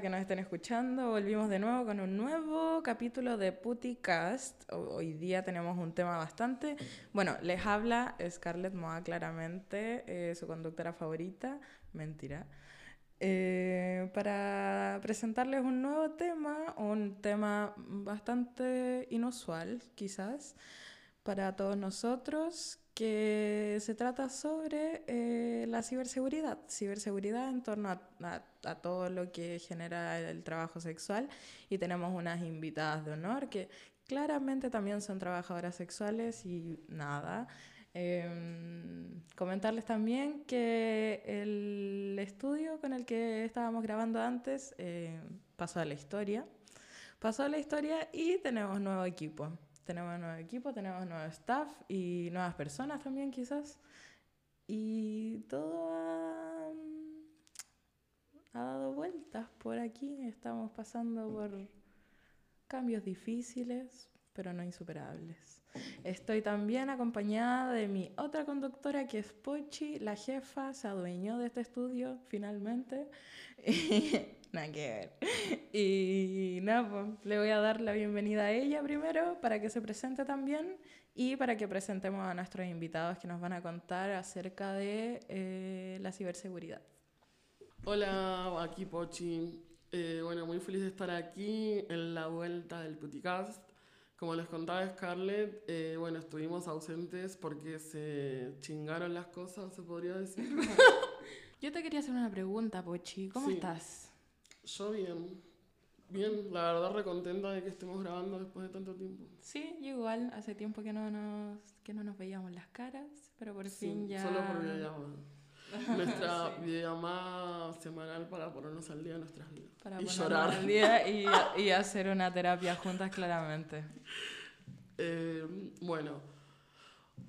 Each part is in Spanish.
que nos estén escuchando. Volvimos de nuevo con un nuevo capítulo de Puticast. Ho- Hoy día tenemos un tema bastante... Bueno, les habla Scarlett Moa claramente, eh, su conductora favorita. Mentira. Eh, para presentarles un nuevo tema, un tema bastante inusual quizás para todos nosotros, que se trata sobre eh, la ciberseguridad, ciberseguridad en torno a, a- todo lo que genera el trabajo sexual y tenemos unas invitadas de honor que claramente también son trabajadoras sexuales y nada. Em, comentarles también que el estudio con el que estábamos grabando antes eh, pasó a la historia. Pasó a la historia y tenemos nuevo equipo. Tenemos nuevo equipo, tenemos nuevo staff y nuevas personas también quizás. Y todo ha, ha dado vueltas por aquí. Estamos pasando por cambios difíciles, pero no insuperables. Estoy también acompañada de mi otra conductora que es Pochi, la jefa, se adueñó de este estudio finalmente. nada que ver. Y nada, pues, le voy a dar la bienvenida a ella primero para que se presente también y para que presentemos a nuestros invitados que nos van a contar acerca de eh, la ciberseguridad. Hola, aquí Pochi. Eh, bueno, muy feliz de estar aquí en la vuelta del Puticast. Como les contaba Scarlett, eh, bueno, estuvimos ausentes porque se chingaron las cosas, se podría decir. Yo te quería hacer una pregunta, Pochi. ¿Cómo Sí. estás? Yo bien, bien, la verdad recontenta de que estemos grabando después de tanto tiempo. Sí, igual. Hace tiempo que no nos, que no nos veíamos las caras, pero por Sí, fin ya... solo por videollamada. Nuestra videollamada semanal para ponernos al día de nuestras vidas. Para y llorar. al día y, y hacer una terapia juntas claramente. Eh, bueno,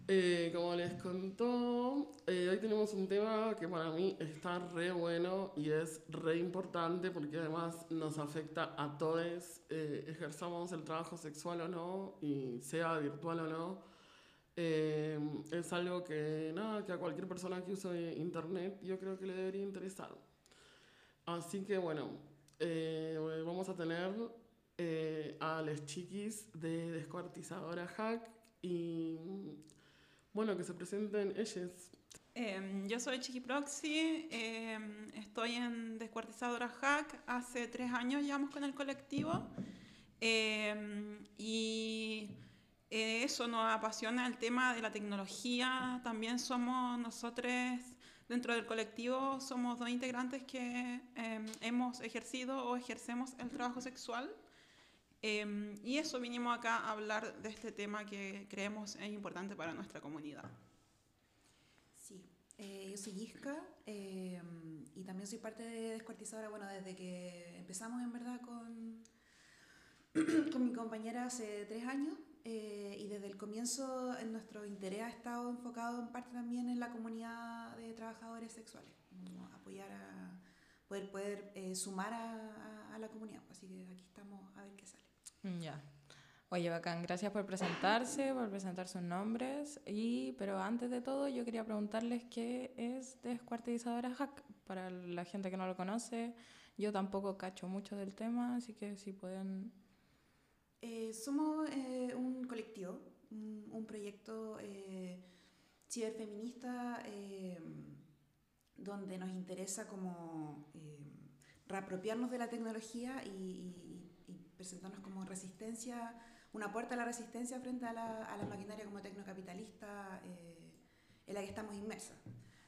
eh, como les contó, eh, hoy tenemos un tema que para mí está re bueno y es re importante porque además nos afecta a todos, eh, ejerzamos el trabajo sexual o no, y sea virtual o no. Eh, es algo que, nada, que a cualquier persona que use internet yo creo que le debería interesar. Así que bueno, eh, vamos a tener eh, a las chiquis de Descuartizadora Hack y bueno, que se presenten ellas. Em, yo soy Chiqui Proxy, em, estoy en Descuartizadora Hack, hace tres años llevamos con el colectivo. Em, y eh, eso nos apasiona el tema de la tecnología, también somos nosotros dentro del colectivo, somos dos integrantes que em, hemos ejercido o ejercemos el trabajo sexual em, y eso vinimos acá a hablar de este tema que creemos es importante para nuestra comunidad. Sí, eh, yo soy Isca eh, y también soy parte de Descuartizadora, bueno, desde que empezamos en verdad con, con mi compañera hace tres años eh, y desde el comienzo en nuestro interés ha estado enfocado en parte también en la comunidad de trabajadores sexuales, como apoyar a poder, poder eh, sumar a la comunidad, así que aquí estamos a ver qué sale. Ya. Oye, bacán, gracias por presentarse, por presentar sus nombres. Y, pero antes de todo, yo quería preguntarles qué es Descuartizadora Hack. Para la gente que no lo conoce, yo tampoco cacho mucho del tema, así que si pueden... Eh, somos eh, un colectivo, un, proyecto eh, ciberfeminista eh, donde nos interesa como reapropiarnos de la tecnología y presentarnos como resistencia, una puerta a la resistencia frente a la, a la maquinaria como tecnocapitalista eh, en la que estamos inmersas.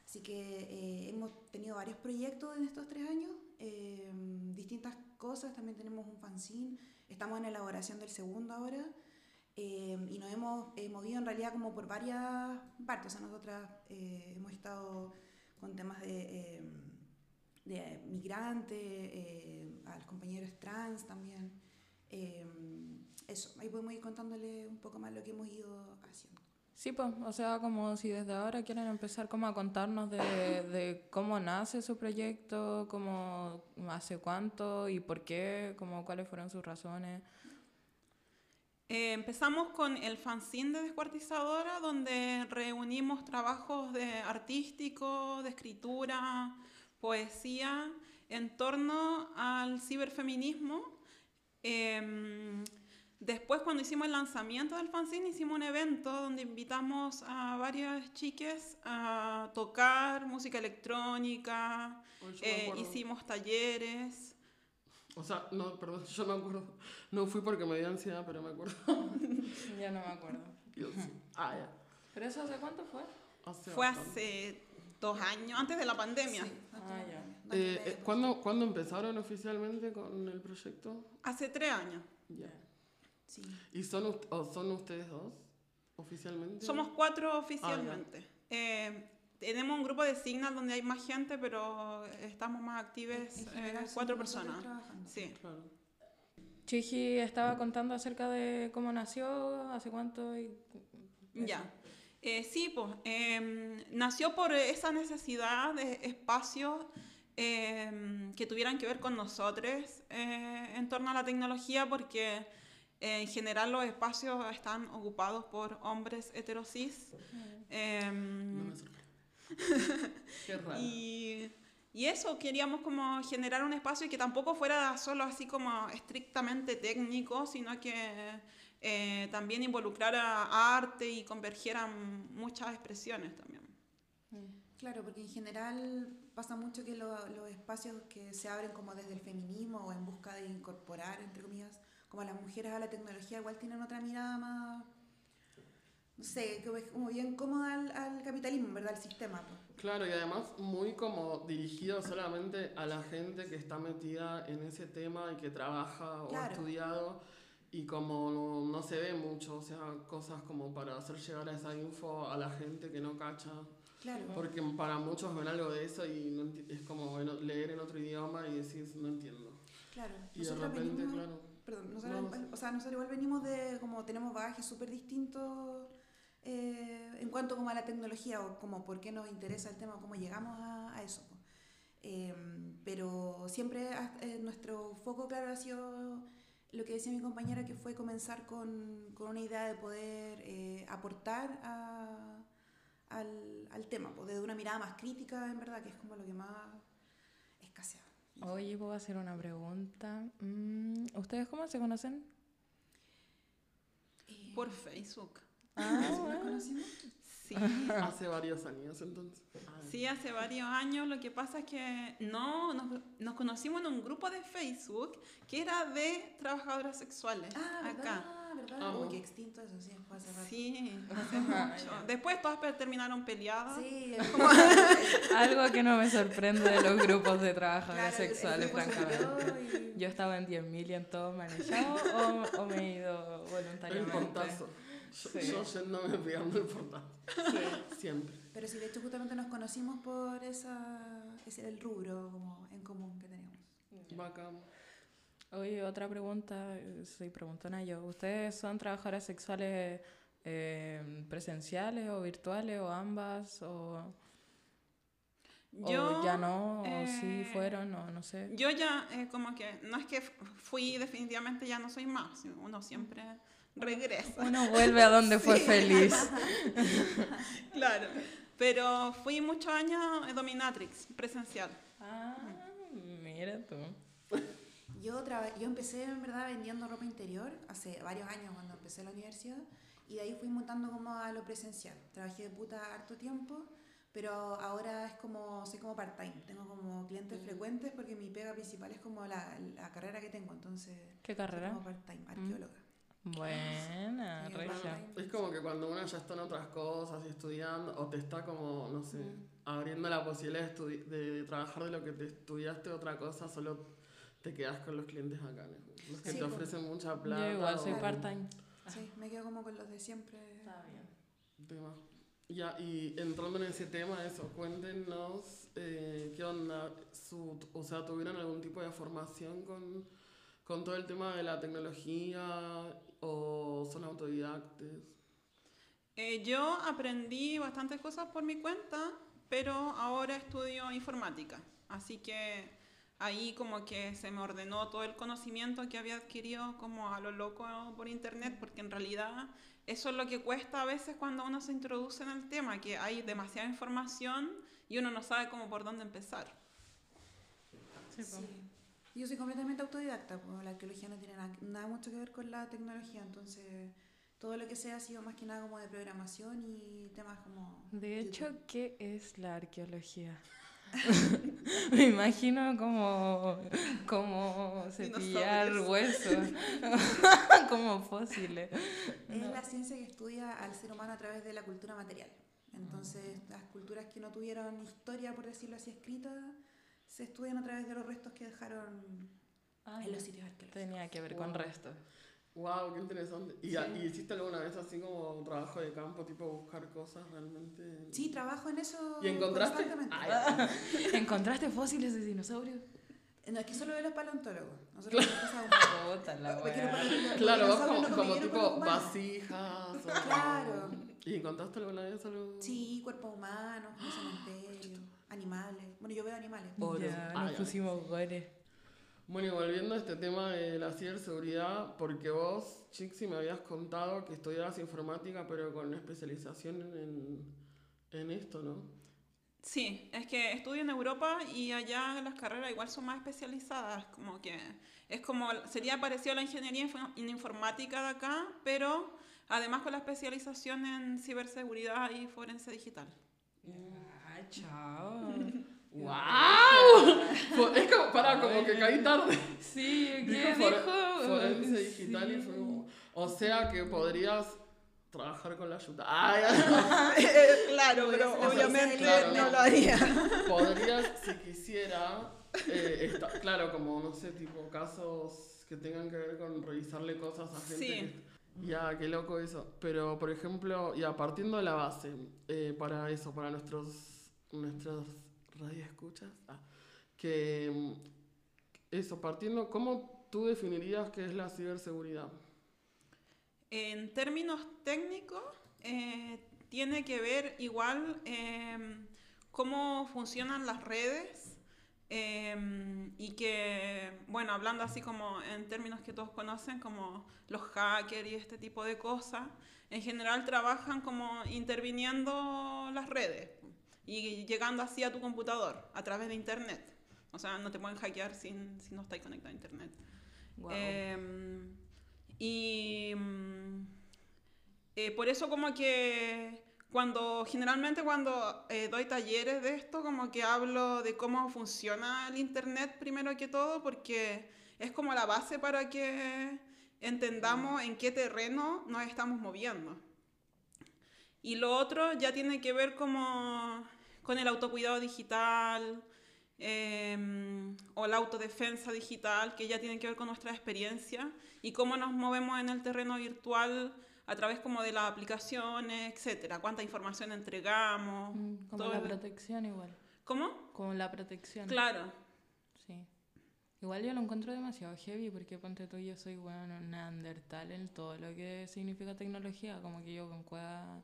Así que eh, hemos tenido varios proyectos en estos tres años, eh, distintas cosas, también tenemos un fanzine, estamos en elaboración del segundo ahora eh, y nos hemos eh, movido en realidad como por varias partes. O sea, nosotras eh, hemos estado con temas de, de migrantes, eh, a los compañeros trans también. Eh, eso, ahí podemos ir contándole un poco más lo que hemos ido haciendo. Sí, pues, o sea, como si desde ahora quieren empezar como a contarnos de, de cómo nace su proyecto, cómo hace cuánto y por qué, como cuáles fueron sus razones. Eh, empezamos con el fanzine de Descuartizadora, donde reunimos trabajos de artísticos, de escritura, poesía, en torno al ciberfeminismo. Em, después, cuando hicimos el lanzamiento del fanzine, hicimos un evento donde invitamos a varias chiques a tocar música electrónica, me eh, hicimos talleres. O sea, no, perdón, yo me acuerdo. No fui porque me dio ansiedad, pero me acuerdo. Ya no me acuerdo. Dios. Ah, ya. ¿Pero eso hace cuánto fue? Hace Fue bastante. hace dos años, antes de la pandemia. Sí, Ah, ya. Eh, eh, ¿cuándo, ¿Cuándo empezaron oficialmente con el proyecto? Hace tres años. Ya. Sí. ¿Y son, o son ustedes dos oficialmente? Somos cuatro oficialmente. Eh, tenemos un grupo de Signal donde hay más gente, pero estamos más general eh, cuatro personas. Sí. Claro. Chiji estaba contando acerca de cómo nació, hace cuánto y... Ya. Eh, sí, pues em, nació por esa necesidad de espacios em, que tuvieran que ver con nosotros eh, en torno a la tecnología, porque eh, en general los espacios están ocupados por hombres heterosis. Em, No me. Qué raro. Y, y eso, queríamos como generar un espacio que tampoco fuera solo así como estrictamente técnico, sino que eh, también involucrara arte y convergieran muchas expresiones también. Claro, porque en general pasa mucho que lo- los espacios que se abren como desde el feminismo o en busca de incorporar, entre comillas, como a las mujeres a la tecnología, igual tienen otra mirada más, no sé, como, bien cómoda al, al capitalismo, ¿verdad? Al sistema. pues. Claro, y además muy como dirigido solamente a la gente que está metida en ese tema y que trabaja o ha Claro. estudiado y como no, no se ve mucho, o sea, cosas como para hacer llegar esa info a la gente que no cacha. Claro. Porque para muchos ven algo de eso y no es como bueno, leer en otro idioma y decís, no entiendo. Claro. Y de Nosotros repente, venimos- claro. Perdón, nosotros, No, igual- o sea, nosotros igual venimos de, como tenemos bagajes súper distintos eh, en cuanto como a la tecnología o como por qué nos interesa el tema o cómo llegamos a, a eso. po. Eh, pero siempre eh, nuestro foco, claro, ha sido lo que decía mi compañera, que fue comenzar con, con una idea de poder eh, aportar a- al, al tema, pues, desde una mirada más crítica, en verdad, que es como lo que más escasea. Oye, puedo hacer una pregunta. Mm, ¿Ustedes cómo se conocen? Eh, Por Facebook. Ah, ¿sí nos conocimos? Sí. Hace varios años entonces. Sí, hace varios años. Lo que pasa es que no, nos, nos conocimos en un grupo de Facebook que era de trabajadoras sexuales. Ah, acá. ¿verdad? ¿verdad? Amo. Uy, qué extinto eso, sí, fue hace rato. Sí, hace mucho. Después todas terminaron peleadas. Sí, Algo que no me sorprende de los grupos de trabajadores claro, el- el sexuales, francamente. y- Yo estaba en 10.000 y en todo manejado o, o me he ido El voluntariamente. portazo. Sí. yo yéndome pegando el portazo. Siempre. Pero sí, de hecho, justamente nos conocimos por esa, ese el rubro como en común que tenemos. Bacán. Oye, otra pregunta, eh, soy preguntona yo. ¿Ustedes son trabajadoras sexuales eh, presenciales o virtuales o ambas? ¿O, Yo, o ya no? ¿O sí eh, fueron? O no sé. Yo ya, eh, como que, no es que fui definitivamente, ya no soy más. Uno siempre regresa. Uno vuelve a donde fue feliz. Claro. Pero fui muchos años dominatrix, presencial. Ah, mira tú. Yo, yo empecé en verdad vendiendo ropa interior hace varios años cuando empecé la universidad y de ahí fui montando como a lo presencial. Trabajé de puta harto tiempo, pero ahora es como, soy como part-time. Tengo como clientes frecuentes porque mi pega principal es como la, la carrera que tengo, entonces ¿Qué soy carrera? como part-time, arqueóloga. Buena, regia. Es como que cuando uno ya está en otras cosas y estudiando, o te está como, no sé, abriendo la posibilidad de, estudi- de trabajar de lo que te estudiaste otra cosa, solo te quedas con los clientes acá. ¿no? Los que Sí, te pues. ofrecen mucha plata. Yo igual soy part-time. Sí, me quedo como con los de siempre. Tema. Ya, y entrando en ese tema, eso, cuéntenos eh, qué onda, su, o sea, ¿tuvieron algún tipo de formación con, con todo el tema de la tecnología o son autodidactes? Eh, yo aprendí bastantes cosas por mi cuenta, pero ahora estudio informática. Así que ahí como que se me ordenó todo el conocimiento que había adquirido como a lo loco por internet, porque en realidad eso es lo que cuesta a veces cuando uno se introduce en el tema, que hay demasiada información y uno no sabe cómo por dónde empezar. Sí, Yo soy completamente autodidacta, pues la arqueología no tiene nada, nada mucho que ver con la tecnología, entonces todo lo que sea ha sido más que nada como de programación y temas como... De hecho, YouTube. ¿qué es la arqueología? Me imagino como, como cepillar huesos, como fósiles. Es No. la ciencia que estudia al ser humano a través de la cultura material. Entonces, las culturas que no tuvieron historia, por decirlo así, escrita, se estudian a través de los restos que dejaron Ah, en los sitios arqueológicos. Tenía que ver con Wow. restos. Wow, qué interesante. ¿Y, Sí. ¿Y hiciste alguna vez así como trabajo de campo, tipo buscar cosas realmente? Sí, trabajo en eso ¿Y encontraste? Ay, ¿Encontraste fósiles de dinosaurios? No, es que solo de los paleontólogos. Nosotros nos un Porque claro, vos como, no como convivieron con tipo vasijas. o- Claro. ¿Y encontraste alguna vez algo? Sí, cuerpos humanos, cementerios, animales. Bueno, yo veo animales. Oro. Ya, Ah, nos pusimos gore. Bueno, y volviendo a este tema de la ciberseguridad, porque vos, Chixi, me habías contado que estudiabas informática, pero con especialización en, en esto, ¿no? Sí, es que estudio en Europa y allá las carreras igual son más especializadas, como que es como, sería parecido a la ingeniería en informática de acá, pero además con la especialización en ciberseguridad y forense digital. Ah, chao. ¡Wow! es como, para, como que caí tarde. Sí, ¿qué Dijo dijo? fore- forense digital y fue Sí. como, o sea que podrías trabajar con la ayuda. Ay, claro, pero obviamente Claro, no. lo haría. podrías, si quisiera, eh, esta- claro, como, no sé, tipo casos que tengan que ver con revisarle cosas a gente. Sí. ya, qué loco eso. Pero, por ejemplo, ya partiendo de la base, eh, para eso, para nuestros, nuestros radioescuchas, ah, que mm, eso, partiendo, ¿cómo tú definirías qué es la ciberseguridad? En términos técnicos, eh, tiene que ver igual em, cómo funcionan las redes em, y que, bueno, hablando así como en términos que todos conocen, como los hackers y este tipo de cosas, en general trabajan como interviniendo las redes y llegando así a tu computador a través de Internet. O sea, no te pueden hackear sin, si no estás conectado a Internet. Guau. Em, y mm, eh, por eso como que cuando generalmente cuando eh, doy talleres de esto como que hablo de cómo funciona el internet primero que todo porque es como la base para que entendamos en qué terreno nos estamos moviendo. Y lo otro ya tiene que ver como con el autocuidado digital em, o la autodefensa digital, que ya tiene que ver con nuestra experiencia y cómo nos movemos en el terreno virtual a través como de las aplicaciones, etcétera, cuánta información entregamos. Mm, Como todo la el- protección igual. ¿Cómo? Como la protección. Claro. Sí. Igual yo lo encuentro demasiado heavy porque ponte tú, yo soy bueno neandertal en todo lo que significa tecnología. Como que yo con cueva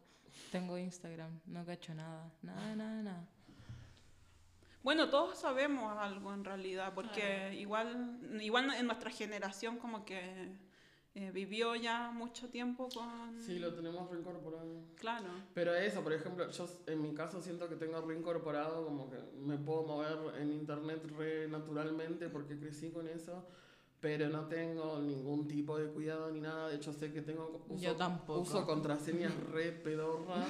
tengo Instagram, no cacho nada. Nada, nada, nada. Bueno, todos sabemos algo en realidad, porque igual, igual en nuestra generación como que eh, vivió ya mucho tiempo con... Sí, lo tenemos reincorporado. Claro. Pero eso, por ejemplo, yo en mi caso siento que tengo reincorporado, como que me puedo mover en internet re naturalmente porque crecí con eso, pero no tengo ningún tipo de cuidado ni nada. De hecho, sé que tengo uso, Yo tampoco. uso contraseñas re pedorras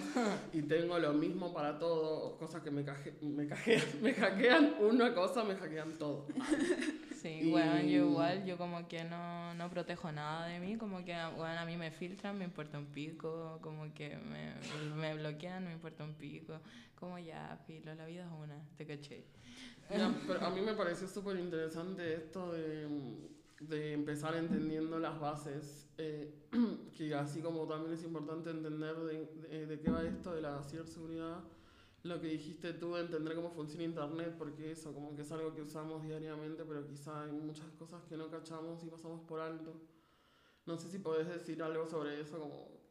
y tengo lo mismo para todo, cosas que me, caje- me, cajean, me hackean una cosa, me hackean todo. Sí, Y- bueno, yo igual, yo como que no, no protejo nada de mí, como que bueno, a mí me filtran, me importa un pico, como que me, me bloquean, me importa un pico, como ya, filo, la vida es una, te caché. Ya, pero a mí me pareció súper interesante esto de, de empezar entendiendo las bases, eh, que así como también es importante entender de, de- de qué va esto de la ciberseguridad, lo que dijiste tú de entender cómo funciona Internet, porque eso como que es algo que usamos diariamente, pero quizá hay muchas cosas que no cachamos y pasamos por alto. No sé si podés decir algo sobre eso, como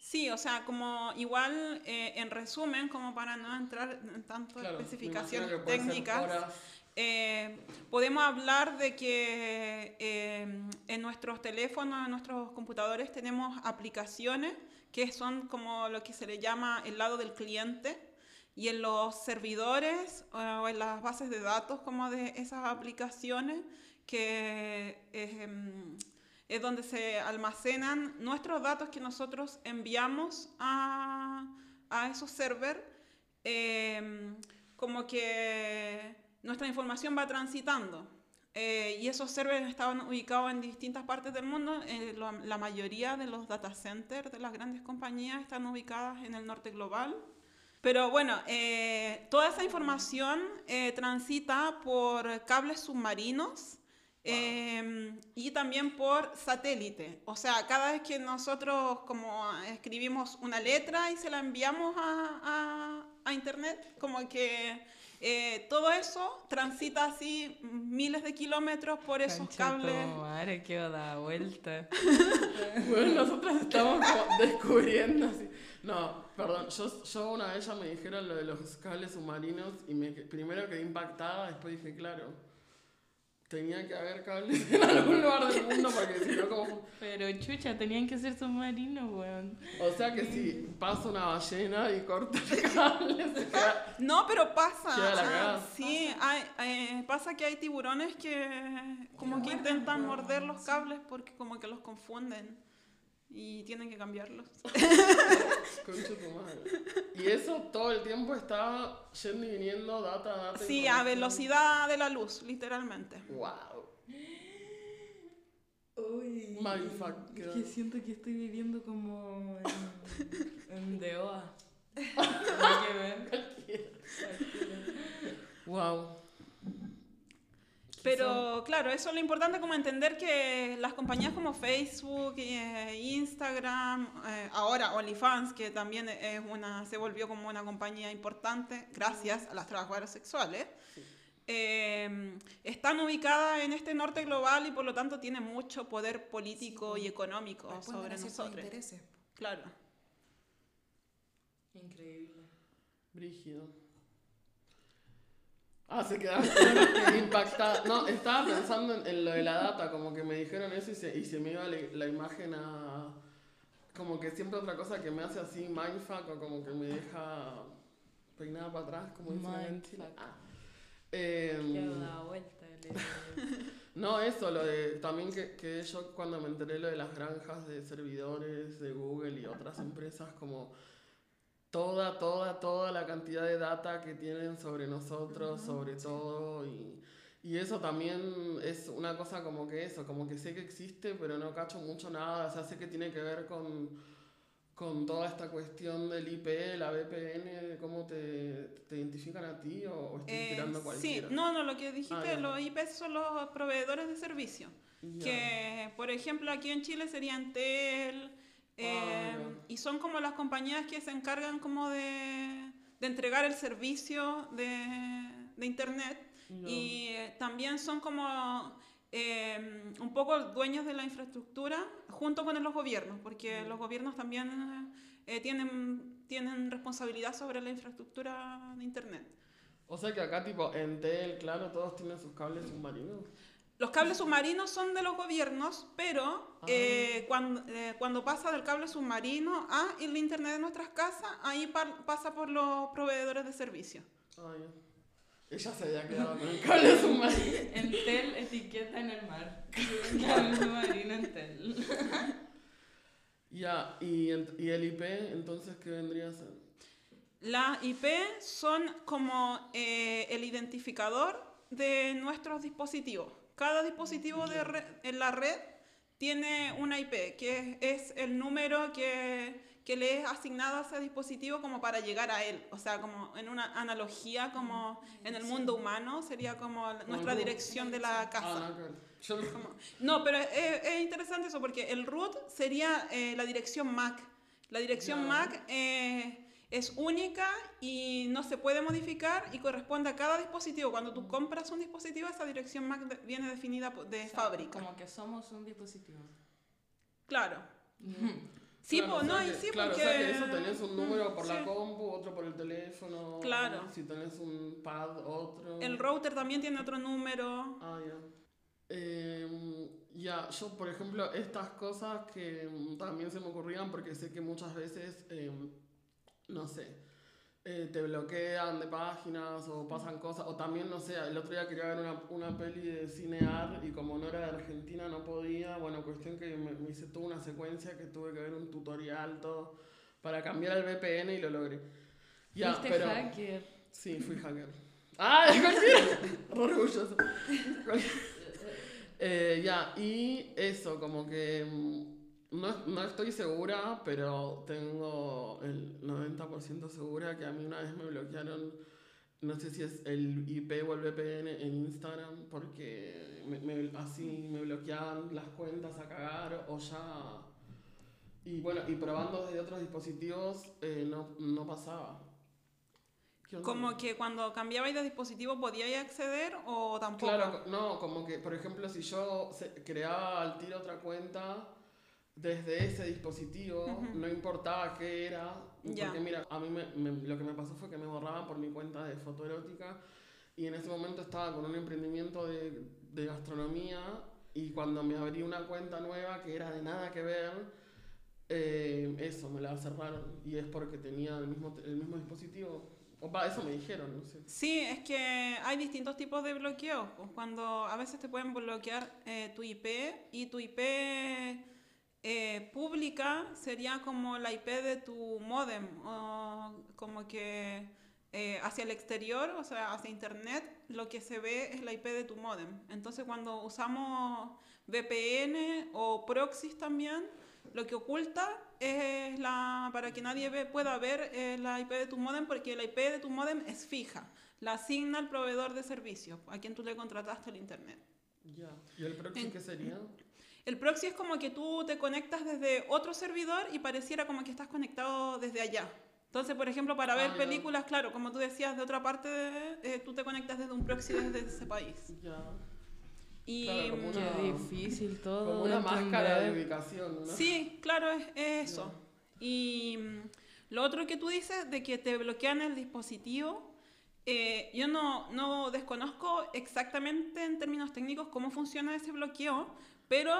Sí, o sea, como igual eh, en resumen, como para no entrar en tanto Claro, especificaciones técnicas. Eh, podemos hablar de que eh, en nuestros teléfonos, en nuestros computadores tenemos aplicaciones que son como lo que se le llama el lado del cliente. Y en los servidores eh, o en las bases de datos como de esas aplicaciones que es, em, es donde se almacenan nuestros datos que nosotros enviamos a, a esos servers, em, como que nuestra información va transitando. Eh, y esos servers estaban ubicados en distintas partes del mundo. Eh, lo- la mayoría de los data centers de las grandes compañías están ubicadas en el norte global. Pero bueno, eh, toda esa información transita por cables submarinos y también por satélite. O sea, cada vez que nosotros como escribimos una letra y se la enviamos a, a- a internet, como que eh, todo eso transita así miles de kilómetros por esos cables. Madre, que da vuelta. Bueno, nosotros estamos como descubriendo así. No, perdón, yo, yo una vez ya me dijeron lo de los cables submarinos y me, primero quedé impactada, después dije, claro, tenía que haber cables en algún lugar del mundo porque si no, como... Pero chucha, tenían que ser submarinos, weón. O sea que si pasa una ballena y corta el cable, se queda... No, pero pasa. Queda la ah, sí, hay, eh, pasa que hay tiburones que como que intentan morder los cables porque como que los confunden y tienen que cambiarlos. Concha tu madre. Y eso todo el tiempo estaba yendo y viniendo, data, data. Sí, a velocidad de la luz, literalmente. Wow. Uy. Mindfuck. Es que siento que estoy viviendo como en, en DOA. Nada que ver. Wow. Pero claro, eso es lo importante como entender que las compañías como Facebook, eh, Instagram, eh, ahora OnlyFans, que también es una, se volvió como una compañía importante gracias a las trabajadoras sexuales, eh, están ubicadas en este norte global y por lo tanto tienen mucho poder político y económico sobre nosotros. intereses. Claro. Increíble. Brígido. Ah, se quedaron impactada. No, estaba pensando en, en lo de la data, como que me dijeron eso y se, y se me iba la, la imagen a. Como que siempre otra cosa que me hace así mindfuck o como que me deja peinada para atrás, como dicen. Ah. Em, Que da vuelta. No, eso, lo de también que, que yo cuando me enteré lo de las granjas de servidores de Google y otras empresas, como toda, toda, toda la cantidad de data que tienen sobre nosotros, sobre todo, y, y eso también es una cosa como que eso, como que sé que existe, pero no cacho mucho nada, o sea, sé que tiene que ver con, con toda esta cuestión del IP, la VPN, de cómo te, te identifican a ti o, o estoy Eh, tirando sí, cualquiera. no, no, lo que dijiste, Ah, los IP son los proveedores de servicio. Que por ejemplo aquí en Chile sería Entel eh, y son como las compañías que se encargan como de, de entregar el servicio de, de internet Ya. y eh, también son como eh, un poco dueños de la infraestructura junto con los gobiernos porque Mm. los gobiernos también eh, tienen, tienen responsabilidad sobre la infraestructura de internet. O sea que acá tipo Entel, claro, todos tienen sus cables submarinos. Los cables submarinos son de los gobiernos, pero Ah. eh, cuando, eh, cuando pasa del cable submarino a el internet de nuestras casas, ahí pa- pasa por los proveedores de servicio. Ah, ya. Ella se había quedado con el cable submarino. Entel etiqueta en el mar. Cable submarino Entel. Ya, y el IP, entonces, ¿qué vendría a ser? Las IP son como eh, el identificador de nuestros dispositivos. Cada dispositivo de red- en la red tiene una IP, que es, es el número que, que le es asignado a ese dispositivo como para llegar a él. O sea, como en una analogía, como en el mundo humano, sería como nuestra dirección de la casa. Ah, no, Como- No, pero es, es interesante eso porque el root sería eh, la dirección MAC. La dirección. MAC eh, es única y no se puede modificar y corresponde a cada dispositivo. Cuando tú compras un dispositivo, esa dirección MAC de- viene definida de O sea, fábrica. Como que somos un dispositivo. Claro. Sí, Claro, po, o sea no, y sí, claro, porque... o sea que eso tenés un número por sí. la compu, otro por el teléfono. Claro. Si tenés un pad, otro. El router también tiene otro número. Ah, ya. Eh, ya, yo, por ejemplo, estas cosas que mm, también se me ocurrían porque sé que muchas veces, eh, no sé, eh, te bloquean de páginas o pasan cosas, o también, no sé, el otro día quería ver una, una peli de cinear y como no era de Argentina no podía, bueno, cuestión que me, me hice toda una secuencia que tuve que ver un tutorial, todo, para cambiar el VPN y lo logré. Ya, Fuiste pero... hacker. Sí, fui hacker. ¡Ah! orgulloso. Eh, ya, y eso, como que mm, no, no estoy segura, pero tengo el 90% segura que a mí una vez me bloquearon, no sé si es el IP o el VPN en Instagram, porque me- me- así me bloqueaban las cuentas a cagar o ya... Y bueno, y probando desde otros dispositivos eh, no, no pasaba. Como que cuando cambiabais de dispositivo podíais acceder o tampoco. Claro, no, como que, por ejemplo, si yo creaba al tiro otra cuenta desde ese dispositivo, Ujú. no importaba qué era, Ya. porque mira, a mí me- me- lo que me pasó fue que me borraban por mi cuenta de fotoerótica y en ese momento estaba con un emprendimiento de, de gastronomía y cuando me abrí una cuenta nueva que era de nada que ver, eh, eso, me la cerraron y es porque tenía el mismo, el mismo dispositivo. O va, eso me dijeron, no sé. Sí, es que hay distintos tipos de bloqueos. pues, Cuando a veces te pueden bloquear eh, tu IP y tu IP eh, pública sería como la IP de tu modem o como que eh, hacia el exterior, o sea, hacia internet, lo que se ve es la IP de tu modem. Entonces cuando usamos VPN o proxies también, lo que oculta es la, para que nadie pueda ver la IP de tu modem, porque la IP de tu modem es fija. La asigna el proveedor de servicios, a quien tú le contrataste el internet. Ya. ¿Y el En- qué sería? El proxy es como que tú te conectas desde otro servidor y pareciera como que estás conectado desde allá. Entonces, por ejemplo, para ver Ah, películas, claro, como tú decías, de otra parte, eh, tú te conectas desde un proxy desde ese país. Ya. Y Claro, como Qué una- difícil todo. Como una máscara de ubicación, ¿no? Sí, claro, es, es eso. Y mm, lo otro que tú dices de que te bloquean el dispositivo, eh, yo no, no desconozco exactamente en términos técnicos cómo funciona ese bloqueo, pero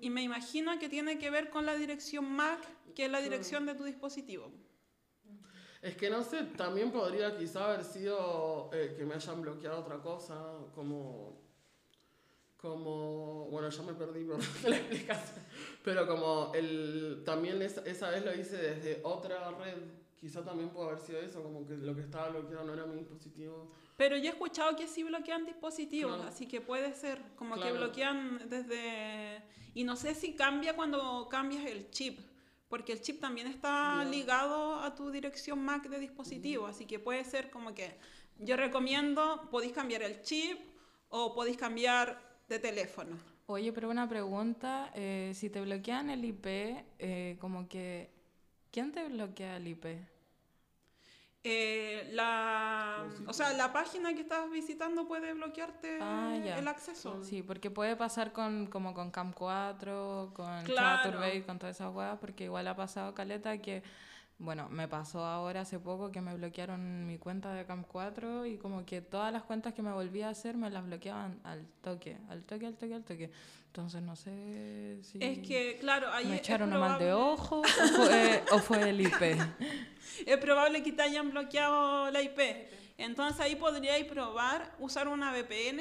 y me imagino que tiene que ver con la dirección MAC, que es la dirección de tu dispositivo. Es que no sé, también podría quizá haber sido eh, que me hayan bloqueado otra cosa, como. Como. Bueno, ya me perdí por la explicación. Pero como el. También esa, esa vez lo hice desde otra red. Quizá también pudo haber sido eso, como que lo que estaba bloqueado no era mi dispositivo. Pero yo he escuchado que sí bloquean dispositivos, Claro. así que puede ser como que Claro. bloquean desde... Y no sé si cambia cuando cambias el chip, porque el chip también está Ya. ligado a tu dirección MAC de dispositivo, así que puede ser como que yo recomiendo, podéis cambiar el chip o podéis cambiar de teléfono. Oye, pero una pregunta, eh, si te bloquean el IP, eh, como que, ¿quién te bloquea el IP? Eh, la, Los o sea, la página que estás visitando puede bloquearte Ah, el acceso. Sí, porque puede pasar con, como con Cam 4, con Claro. Chaturbate, con todas esas weas, porque igual ha pasado caleta que, bueno, me pasó ahora hace poco que me bloquearon mi cuenta de Cam 4 y como que todas las cuentas que me volví a hacer me las bloqueaban al toque, al toque, al toque, al toque. Entonces no sé si Es que, claro, ahí me echaron a mal de probable- ojo o fue, o fue el IP. es probable que te hayan bloqueado la IP. Entonces ahí podríais probar usar una VPN.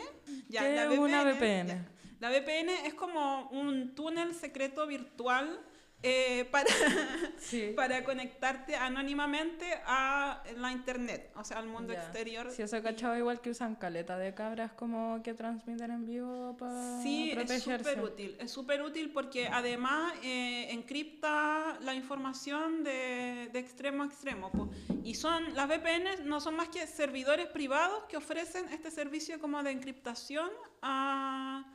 Ya, ¿Qué la es una VPN, VPN? ya. La VPN es como un túnel secreto virtual eh, para, Sí. para conectarte anónimamente a la internet, o sea, al mundo exterior. Si eso cachado igual que usan caleta de cabras como que transmiten en vivo para Sí, es súper útil. Es súper útil porque además eh, encripta la información de, de extremo a extremo. po. Y son, las VPN no son más que servidores privados que ofrecen este servicio como de encriptación a,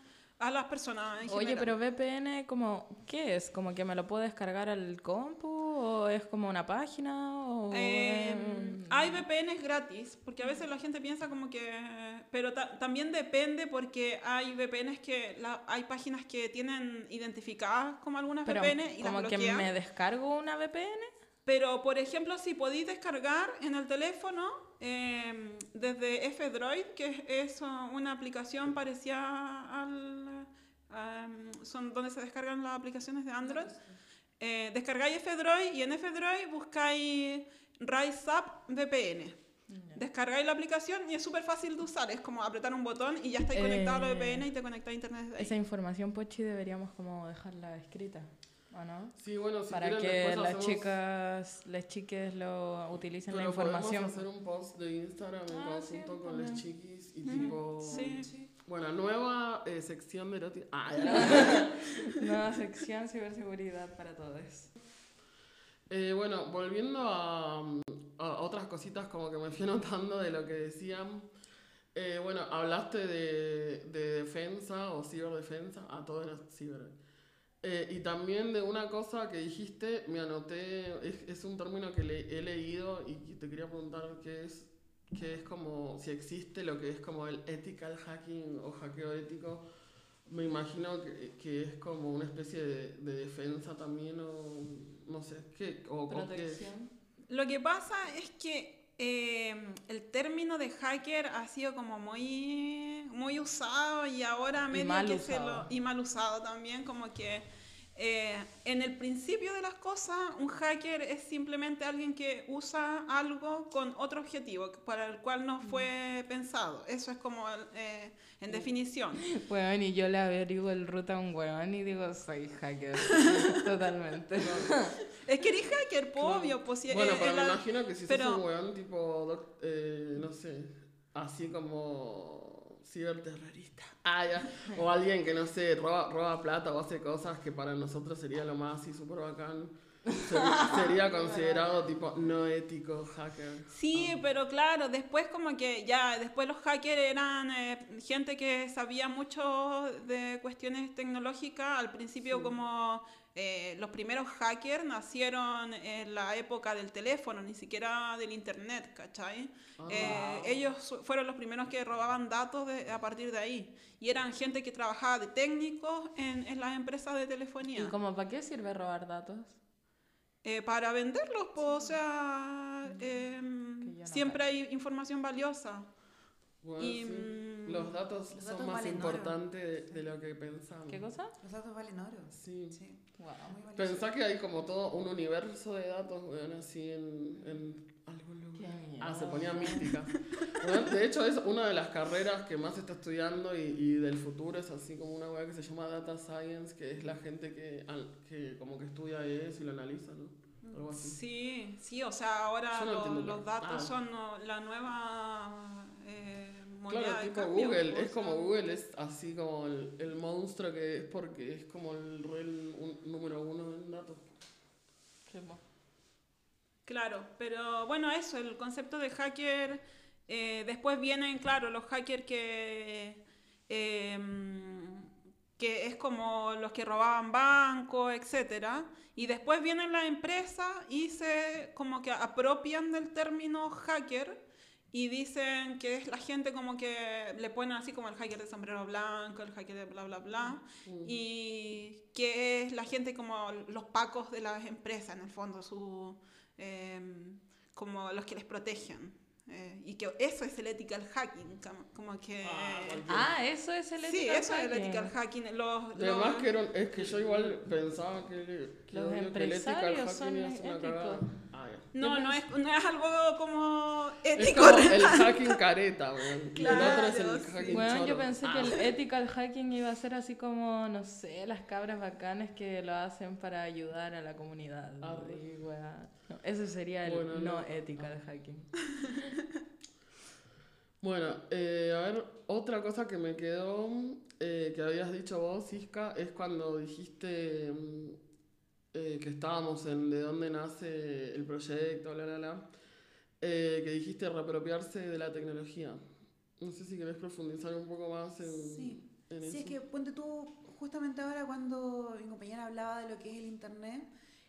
a las personas en Oye, pero VPN, como, ¿qué es? ¿Como que me lo puedo descargar al compu? ¿O es como una página? O Eh, hay VPNs gratis, porque a veces la gente piensa como que... Pero ta- también depende porque hay VPNs que... la- hay páginas que tienen identificadas como algunas Pero VPN y las como que me descargo una VPN. Pero, por ejemplo, si podéis descargar en el teléfono eh, desde F-Droid, que es una aplicación parecida al... um, son donde se descargan las aplicaciones de Android. Eh, descargáis F-Droid y en F-Droid buscáis RiseUp VPN. Descargáis la aplicación y es súper fácil de usar. Es como apretar un botón y ya estáis conectado a la Eh, VPN y te conectáis a internet desde ahí. Esa información, Pochi, deberíamos como dejarla escrita, ¿o no? Sí, bueno, si Para quieren que las hacemos- chicas, las chiques lo utilicen la pero podemos información. hacer un post de Instagram en Ah, sí, conjunto con las chiquis y tipo... Sí. Bueno, nueva eh, sección de erótica. Ah. Nueva sección ciberseguridad para todos. Eh, bueno, volviendo a, a otras cositas como que me fui anotando de lo que decían. Eh, bueno, hablaste de, de defensa o ciberdefensa. A todo era ciber. Eh, y también de una cosa que dijiste, me anoté, es, un término que he leído y te quería preguntar qué es, qué es como, si existe lo que es como el ethical hacking o hackeo ético. Me imagino que, que es como una especie de, de defensa también o no sé, ¿qué? O, o qué es? Protección. Lo que pasa es que eh, el término de hacker ha sido como muy, muy usado y ahora Y medio mal que se lo... Y mal usado también, como que eh, en el principio de las cosas, un hacker es simplemente alguien que usa algo con otro objetivo para el cual no fue pensado. Eso es como eh, en definición. Weón, y yo le averiguo el ruta a un weón y digo, soy hacker. Totalmente. Es que eres hacker, po, obvio. Pues, si- Bueno, pero me la- imagino que si pero- sos un weón tipo, doc- eh, no sé, así como ciberterrorista. Ah, ya. O alguien que, no sé, roba, roba plata o hace cosas que para nosotros sería lo más así súper bacán. Sería, sería considerado tipo no ético hacker. Sí, pero claro, después como que ya, después los hackers eran eh, gente que sabía mucho de cuestiones tecnológicas. Al principio Sí. como eh, los primeros hackers nacieron en la época del teléfono, ni siquiera del internet, ¿cachai? Ah. Eh, ellos su- fueron los primeros que robaban datos de- a partir de ahí. Y eran gente que trabajaba de técnicos en, en las empresas de telefonía. ¿Y como para qué sirve robar datos? Eh, para venderlos, pues, o sea, em, Que ya no siempre hay información valiosa. Bueno, Y, sí. mm, Los datos Los son datos más valen importantes de, de lo que pensamos. ¿Qué cosa? Los datos valen oro. Sí. Sí, Wow. Pensá que hay como todo un universo de datos, weón, así en, en algún lugar. Ah, se ponía mística. Bueno, de hecho, es una de las carreras que más se está estudiando y, y del futuro es así como una weá que se llama Data Science, que es la gente que, al- que como que estudia eso y lo analiza, ¿no? Algo así. Sí, sí, o sea, ahora no lo- los datos ah. son la nueva eh, Claro, tipo cambio, Google, o es como. Google, es así como el, el monstruo que es porque es como el rey un- número uno en datos. Claro, pero bueno, eso, el concepto de hacker, eh, después vienen, claro, los hackers que, em, que es como los que robaban bancos, etcétera, y después vienen las empresas y se como que apropian del término hacker y dicen que es la gente como que le ponen así como el hacker de sombrero blanco, el hacker de bla bla bla, Mm. y que es la gente como los pacos de las empresas, en el fondo, su, em, como los que les protegen. Eh, y que eso es el ethical hacking, como, como que... Ah, Ah, eso es el sí, ethical eso es el hacking. ethical hacking. Los, Además los- que es que yo igual pensaba que, que Los obvio que el empresarios ethical son hacking a ser una. Ah, no, no es, no es algo como Es ético. como el hacking careta, weón. Y el otro es Claro, el hacking Bueno, yo pensé Ah. que el ethical hacking iba a ser así como, no sé, las cabras bacanes que lo hacen para ayudar a la comunidad. Y. No, eso sería el Bueno, no no. ethical hacking. Bueno, eh, a ver, otra cosa que me quedó, eh, que habías dicho vos, Isca, es cuando dijiste mm, eh, que estábamos en de dónde nace el proyecto, bla, bla, bla, eh, que dijiste reapropiarse de la tecnología. No sé si querés profundizar un poco más en... Sí. en Sí, eso. es que ponte tú, justamente ahora cuando mi compañera hablaba de lo que es el Internet,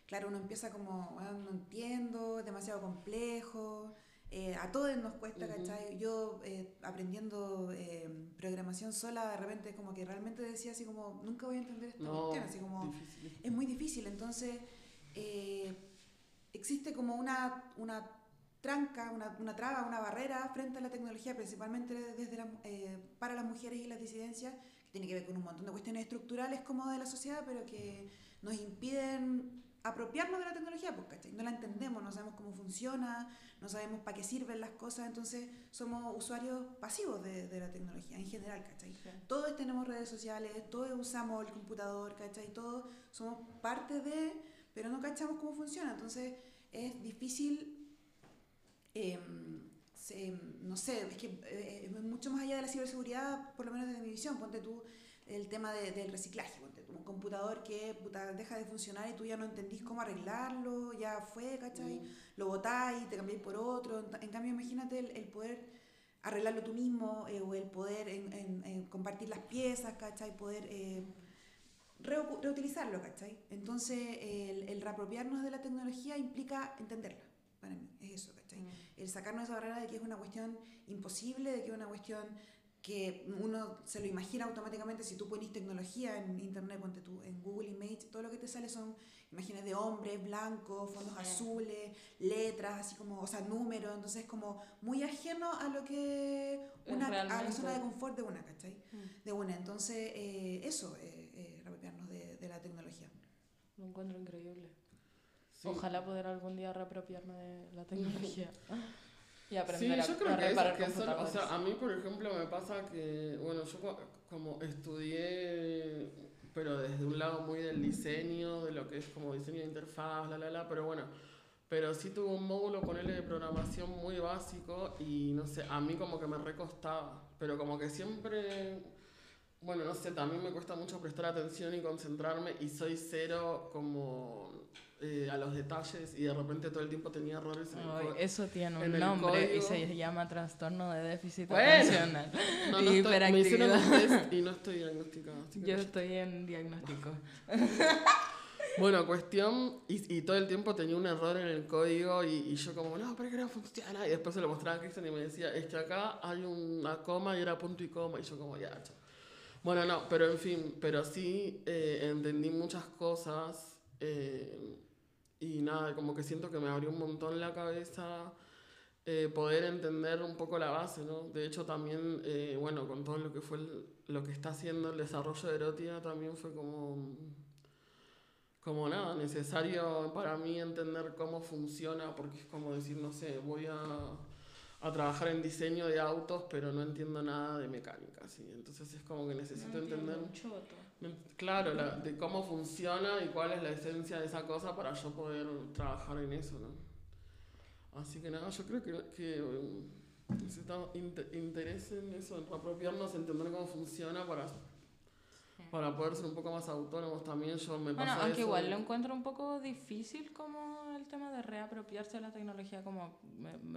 claro, uno empieza como, "Ah, no entiendo, es demasiado complejo, eh, a todos nos cuesta, Ujú. ¿cachai? Yo eh, aprendiendo eh, programación sola, de repente como que realmente decía así como, nunca voy a entender esta No, cuestión, así como, difícil. es muy difícil, entonces eh, existe como una, una tranca, una, una traba, una barrera frente a la tecnología, principalmente desde la- eh, para las mujeres y las disidencias, que tiene que ver con un montón de cuestiones estructurales como de la sociedad, pero que nos impiden apropiarnos de la tecnología, pues, ¿cachai? No la entendemos, no sabemos cómo funciona, no sabemos para qué sirven las cosas, entonces somos usuarios pasivos de, de la tecnología en general, ¿cachai? Todos tenemos redes sociales, todos usamos el computador, ¿cachai? Todos somos parte de, pero no cachamos cómo funciona. Entonces es difícil, eh, se- no sé, es que eh, es mucho más allá de la ciberseguridad, por lo menos desde mi visión. Ponte tú el tema de- del reciclaje, un computador que puta, deja de funcionar y tú ya no entendís cómo arreglarlo, ya fue, ¿cachai? Mm. Lo botáis, te cambiáis por otro. En, cambio, imagínate el, el poder arreglarlo tú mismo eh, o el poder en, en- en compartir las piezas, ¿cachai? Poder eh, reu- reutilizarlo, ¿cachai? Entonces, el, el reapropiarnos de la tecnología implica entenderla, para mí, es eso, ¿cachai? El sacarnos esa barrera de que es una cuestión imposible, de que es una cuestión que uno se lo imagina automáticamente si tú pones tecnología en internet, ponte tú en Google Image, todo lo que te sale son imágenes de hombres blancos, fondos azules, letras, así como, o sea, números, entonces es como muy ajeno a lo que una, a la zona de confort de una, ¿cachai? Mm. De una, entonces eh, eso, eh, eh, reapropiarnos de, de la tecnología. Lo encuentro increíble. Sí. Ojalá poder algún día reapropiarme de la tecnología y Sí, aprender yo a creo que, reparar que son- o sea, a mí por ejemplo me pasa que, bueno, yo co- como estudié, pero desde un lado muy del diseño, de lo que es como diseño de interfaz, la, la, la, pero bueno, pero sí tuve un módulo con él de programación muy básico y no sé, a mí como que me recostaba, pero como que siempre, bueno, no sé, también me cuesta mucho prestar atención y concentrarme y soy cero como eh, a los detalles y de repente todo el tiempo tenía errores en el Ay, código. eso tiene en un el nombre y se llama trastorno de déficit Bueno. atencional. No, no estoy, me hicieron un test y no estoy diagnosticada. Yo no. estoy en diagnóstico. Bueno, cuestión, y, y todo el tiempo tenía un error en el código y, y yo como, no, pero es que no funciona. Y después se lo mostraba a Cristian y me decía, es que acá hay una coma y era punto y coma. Y yo como, ya, chao. Bueno, no, pero en fin, pero sí eh, entendí muchas cosas eh, y nada, como que siento que me abrió un montón la cabeza eh, poder entender un poco la base, ¿no? De hecho también, eh, bueno, con todo lo que fue lo que está haciendo el desarrollo de Erotia también fue como como nada, necesario para mí entender cómo funciona, porque es como decir, no sé, voy a, a trabajar en diseño de autos, pero no entiendo nada de mecánica, ¿sí? Entonces es como que necesito entender, men- claro, la- de cómo funciona y cuál es la esencia de esa cosa para yo poder trabajar en eso, ¿no? Así que nada, yo creo que, que um, necesitamos inte- interés en eso, en apropiarnos, entender cómo funciona para, para poder ser un poco más autónomos también. Yo me Bueno, pasa aunque eso igual de- lo encuentro un poco difícil como el tema de reapropiarse de la tecnología, como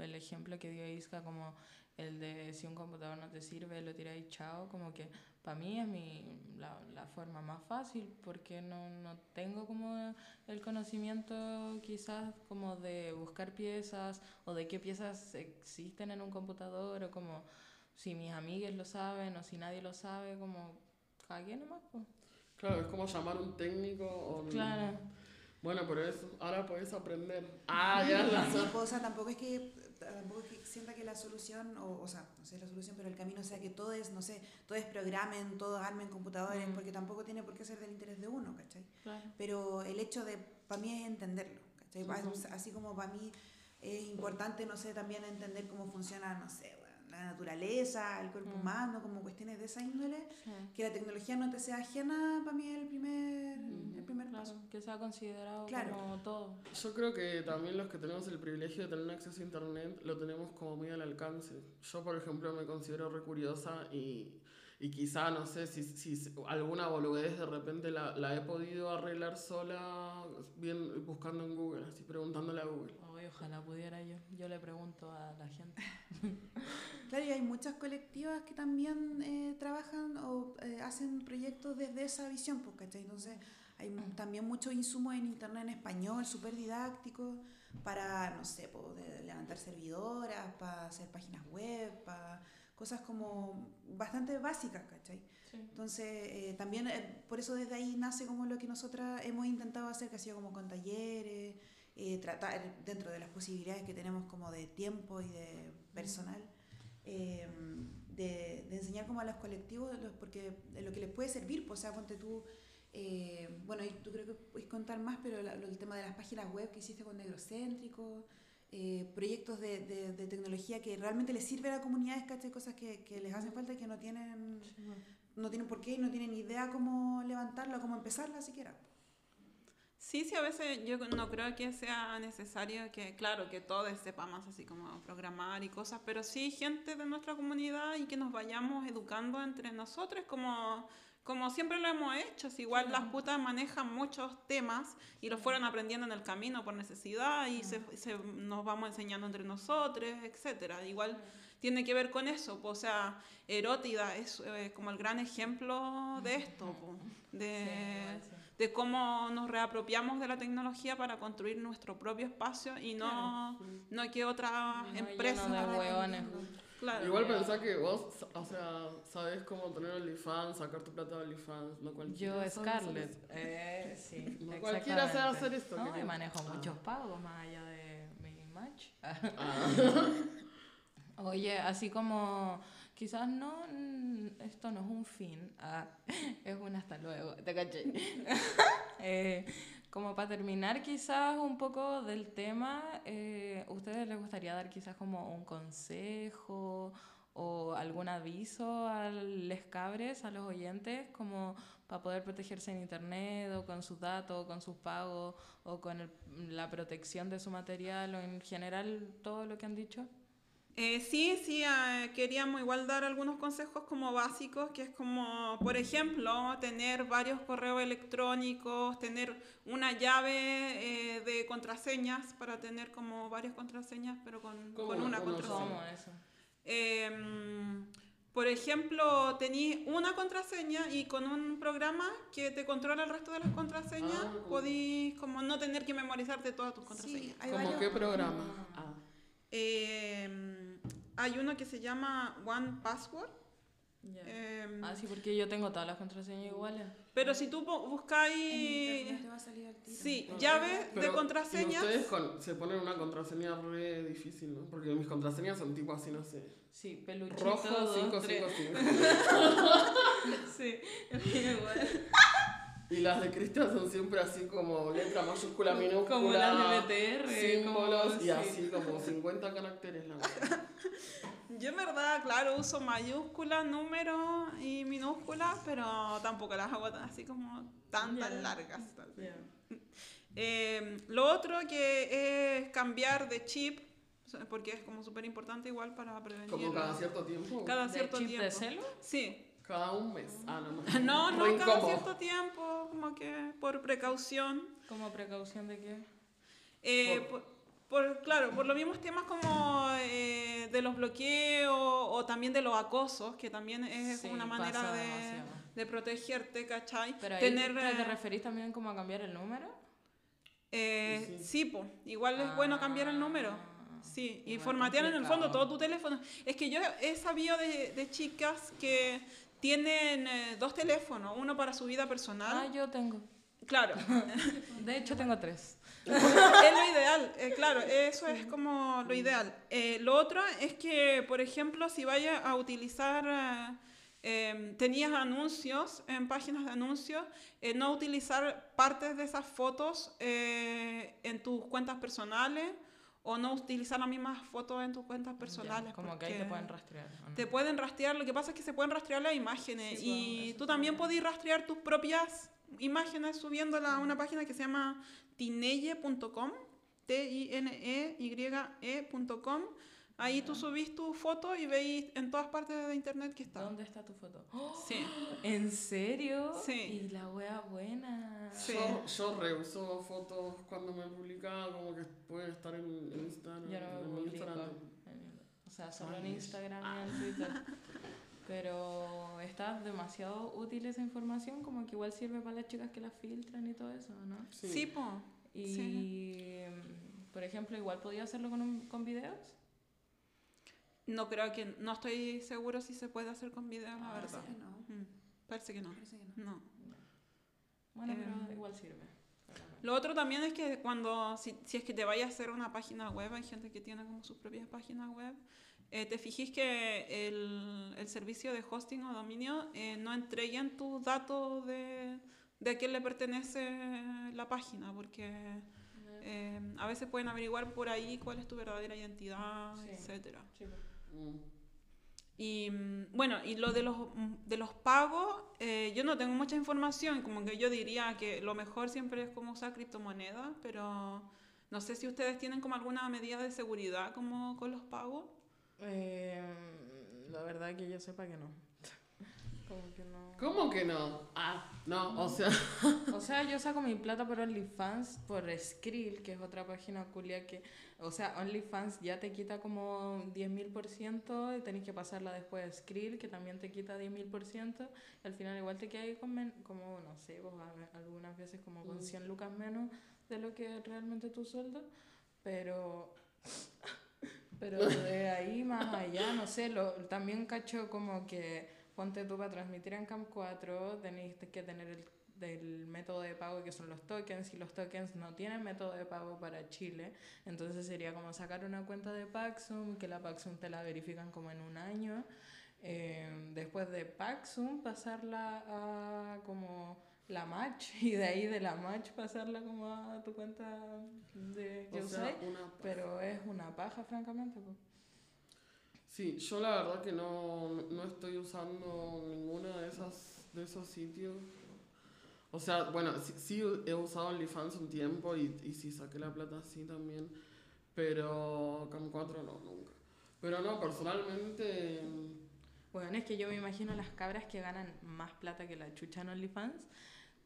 el ejemplo que dio Isca, como el de si un computador no te sirve, lo tiráis chao, como que para mí es mi, la, la forma más fácil, porque no, no tengo como el conocimiento quizás como de buscar piezas o de qué piezas existen en un computador, o como si mis amigas lo saben o si nadie lo sabe, como cagué nomás. Pues. Claro, es como llamar a un técnico o... Claro. Bueno, pero eso, ahora podés aprender. Ah, ya la Sí, o sea, tampoco es que tampoco es que sienta que la solución, o, o sea, no sé la solución, pero el camino sea que todos, no sé, todos programen, todos armen computadores, Mm. porque tampoco tiene por qué ser del interés de uno, ¿cachai? Claro. Pero el hecho de, para mí es entenderlo, ¿cachai? Ujú. Así- Así como para mí es importante, no sé, también entender cómo funciona, no sé, bueno, la naturaleza, el cuerpo Mm. humano, como cuestiones de esa índole, Sí. que la tecnología no te sea ajena, para mí es el primer, el primer Claro, paso. que sea considerado Claro. como todo. Yo creo que también los que tenemos el privilegio de tener un acceso a internet lo tenemos como muy al alcance. Yo, por ejemplo, me considero re curiosa y, y quizá, no sé, si, si alguna boludez de repente la, la he podido arreglar sola bien, buscando en Google, así preguntándole a Google. Ay, ojalá pudiera yo. Yo le pregunto a la gente. Claro, y hay muchas colectivas que también eh, trabajan o eh, hacen proyectos desde esa visión, pues, ¿cachai? Entonces, hay también muchos insumos en internet en español, súper didácticos, para, no sé, pues, de levantar servidoras, para hacer páginas web, para cosas como bastante básicas, ¿cachai? Entonces, eh, también eh, por eso desde ahí nace como lo que nosotras hemos intentado hacer, que ha sido como con talleres, eh, tratar dentro de las posibilidades que tenemos como de tiempo y de personal, eh, de, de enseñar como a los colectivos, los- porque de lo que les puede servir, pues, o sea, ponte tú, eh, bueno, y tú creo que puedes contar más, pero la- el tema de las páginas web que hiciste con Negrocéntrico, eh, proyectos de, de- de tecnología que realmente les sirve a la comunidad, ¿cachai? Cosas que, que les hacen falta y que no tienen, no tienen por qué y no tienen idea cómo levantarla, cómo empezarla siquiera. Sí, sí, a veces yo no creo que sea necesario que, claro, que todos sepamos así como programar y cosas, pero sí gente de nuestra comunidad y que nos vayamos educando entre nosotros como, como siempre lo hemos hecho. Si igual las putas manejan muchos temas y los fueron aprendiendo en el camino por necesidad y se, se- nos vamos enseñando entre nosotros, etcétera. Igual tiene que ver con eso, po, o sea, Erótida es eh, como el gran ejemplo de esto, po, de de cómo nos reapropiamos de la tecnología para construir nuestro propio espacio y no, no que otra No. Claro. Igual pensá que vos, o sea, sabes cómo tener OnlyFans, sacar tu plata de OnlyFans, no cualquiera. Yo, Scarlett. Eh, sí. No cualquiera sabe hacer esto, No, y querido. manejo Ah. muchos pagos más allá de mi match. Ah. Oye, así como quizás no, mm, esto no es un fin, ah, es un hasta luego, te caché. Eh, como para terminar quizás un poco del tema, eh, ¿ustedes les gustaría dar quizás como un consejo o algún aviso a les cabres, a los oyentes, como para poder protegerse en internet o con sus datos, o con sus pagos o con el- la protección de su material o en general todo lo que han dicho? Eh, sí, sí, eh, queríamos igual dar algunos consejos como básicos, que es como, por ejemplo, tener varios correos electrónicos, tener una llave eh, de contraseñas para tener como varias contraseñas, pero con, ¿Cómo con una ¿Cómo contraseña. ¿Cómo eso? Em, por ejemplo, tenéis una contraseña y con un programa que te controla el resto de las contraseñas, Ah, como- podéis como no tener que memorizarte todas tus contraseñas. Sí, hay ¿Cómo varios- qué programa? Ah. Em, hay uno que se llama One Password. em, Ah, sí, porque yo tengo todas las contraseñas iguales. pero si tú bu- En buscáis, internet te va a salir al tiro. sí, No, llaves de contraseñas. Y ustedes con- se ponen una contraseña re difícil, ¿no? Porque mis contraseñas son tipo así, no sé. Sí, peluchito. Rojo dos, 555. tres. Sí, igual. Y las de Cristian son siempre así como letra mayúscula, minúscula. Como las de BTR, Símbolos como- y sí. así como 50 caracteres la verdad. Yo en verdad, claro, uso mayúsculas, números y minúsculas, pero tampoco las hago tan- así como tan, tan largas. Eh, lo otro que es cambiar de chip, porque es como súper importante igual para prevenir. Como cada cierto tiempo. cada ¿De cierto chip tiempo. de celo? Sí. Cada un mes. Ah, no, no. No, no, cada incómodo. cierto tiempo, como que por precaución. ¿Como precaución de qué? Eh, por, por- claro, por los mismos temas como eh, de los bloqueos o también de los acosos, que también es Sí, una manera de, de protegerte, ¿cachai? Pero ahí Tener, te, te eh, referís también como a cambiar el número. eh, Sí. sí, po, igual es bueno cambiar el número. Ah, Sí, y igual formatear en el fondo todo tu teléfono. Es que yo he sabido de, de chicas que tienen eh, dos teléfonos, uno para su vida personal. Ah, yo tengo. Claro, De hecho, tengo tres. Es lo ideal, eh, claro, eso es como lo ideal. Eh, lo otro es que, por ejemplo, si vayas a utilizar, eh, em, tenías anuncios en páginas de anuncios, eh, no utilizar partes de esas fotos eh, en tus cuentas personales o no utilizar las mismas fotos en tus cuentas personales. Ya, como que ahí te pueden rastrear. ¿o no? Te pueden rastrear, lo que pasa es que se pueden rastrear las imágenes Sí, y eso tú también también. podés rastrear tus propias imágenes subiéndolas a una página que se llama tineye.com, T-I-N-E-Y-E.com, Ahí tú subís tu foto y veis en todas partes de internet que está. ¿Dónde está tu foto? Sí. ¿En serio? Sí. Y la wea buena. Sí. Yo, yo reuso fotos cuando me publicaba, como que pueden estar en, en Instagram. Yo no me en publico. Instagram. O sea, solo en. Instagram y en Twitter. Pero está demasiado útil esa información, como que igual sirve para las chicas que la filtran y todo eso, ¿no? Sí. Sí, po. Y, Sí. por ejemplo, igual podía hacerlo con, un- con videos. No creo que. No estoy seguro si se puede hacer con video, la Parece verdad. que no. Mm, Parece que no. Parece que no. No. Bueno, Em, pero igual sirve. Lo otro también es que cuando, si, si es que te vayas a hacer una página web, hay gente que tiene como sus propias páginas web, eh, te fijís que el, el servicio de hosting o dominio eh, no entreguen tus datos de, de a quién le pertenece la página, porque eh, a veces pueden averiguar por ahí cuál es tu verdadera identidad, Sí. etcétera. Sí, pues. Mm. Y mm, bueno, y lo de los, mm, de los pagos, eh, yo no tengo mucha información, como que yo diría que lo mejor siempre es como usar criptomonedas, pero no sé si ustedes tienen como alguna medida de seguridad como con los pagos. Eh, la verdad que yo sepa que no. Como que no. ¿Cómo que no? Ah, no, o sea, O sea, yo saco mi plata por OnlyFans, por Skrill, que es otra página culia que... O sea, OnlyFans ya te quita como 10.000% y tenés que pasarla después a Skrill, que también te quita 10.000%. Y al final igual te queda ahí con men- como, no sé, pues, algunas veces como con Mm. 100 lucas menos de lo que es realmente tu sueldo. Pero... Pero de ahí más allá, no sé, lo, también cacho como que ponte tú para transmitir en Camp 4, tenéis que tener el del método de pago que son los tokens y los tokens no tienen método de pago para Chile. Entonces sería como sacar una cuenta de Paxum que la Paxum te la verifican como en un año. Eh, después de Paxum pasarla a como la match y de ahí de la match pasarla como a tu cuenta de yo sea, sé pero es una paja francamente pues. Sí, yo la verdad que no, no estoy usando ninguno de, esas, de esos sitios. O sea, bueno, sí, sí he usado OnlyFans un tiempo y, y sí saqué la plata así también, pero Cam 4 no, nunca. Pero no, personalmente, Bueno, es que yo me imagino las cabras que ganan más plata que la chucha en OnlyFans.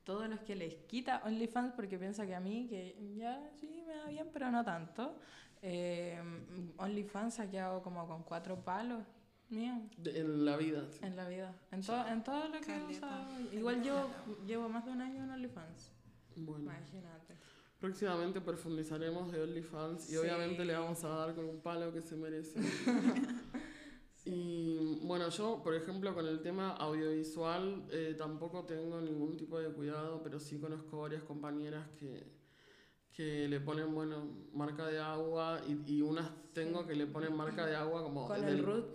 Todos los que les quita OnlyFans porque piensa que a mí, que ya sí me va bien, pero no tanto. Eh, OnlyFans ha quedado como con cuatro palos de- en la vida. sí. en la vida. En, todo en todo lo que he usado. Igual yo llevo más de un año en OnlyFans. Bueno, Imagínate. próximamente profundizaremos de OnlyFans y Sí. obviamente le vamos a dar con un palo que se merece. Y bueno, yo, por ejemplo, con el tema audiovisual eh, tampoco tengo ningún tipo de cuidado, pero sí conozco varias compañeras que, que le ponen, bueno, marca de agua y, y unas tengo que le ponen marca de agua como Con el root,